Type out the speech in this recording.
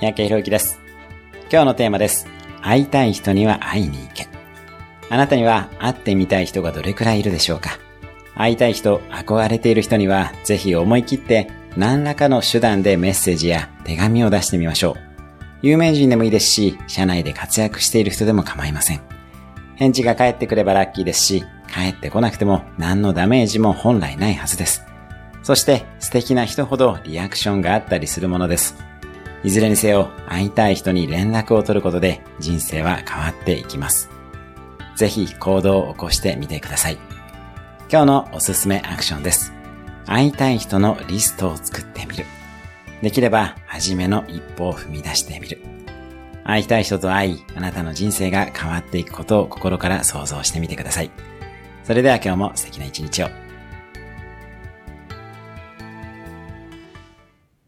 三宅宏之です。今日のテーマです。会いたい人には会いに行け。あなたには会ってみたい人がどれくらいいるでしょうか会いたい人、憧れている人には、ぜひ思い切って何らかの手段でメッセージや手紙を出してみましょう。有名人でもいいですし、社内で活躍している人でも構いません。返事が返ってくればラッキーですし、返ってこなくても何のダメージも本来ないはずです。そして素敵な人ほどリアクションがあったりするものです。いずれにせよ会いたい人に連絡を取ることで人生は変わっていきます。ぜひ行動を起こしてみてください。今日のおすすめアクションです。会いたい人のリストを作ってみる。できれば、初めの一歩を踏み出してみる。会いたい人と会い、あなたの人生が変わっていくことを心から想像してみてください。それでは今日も素敵な一日を。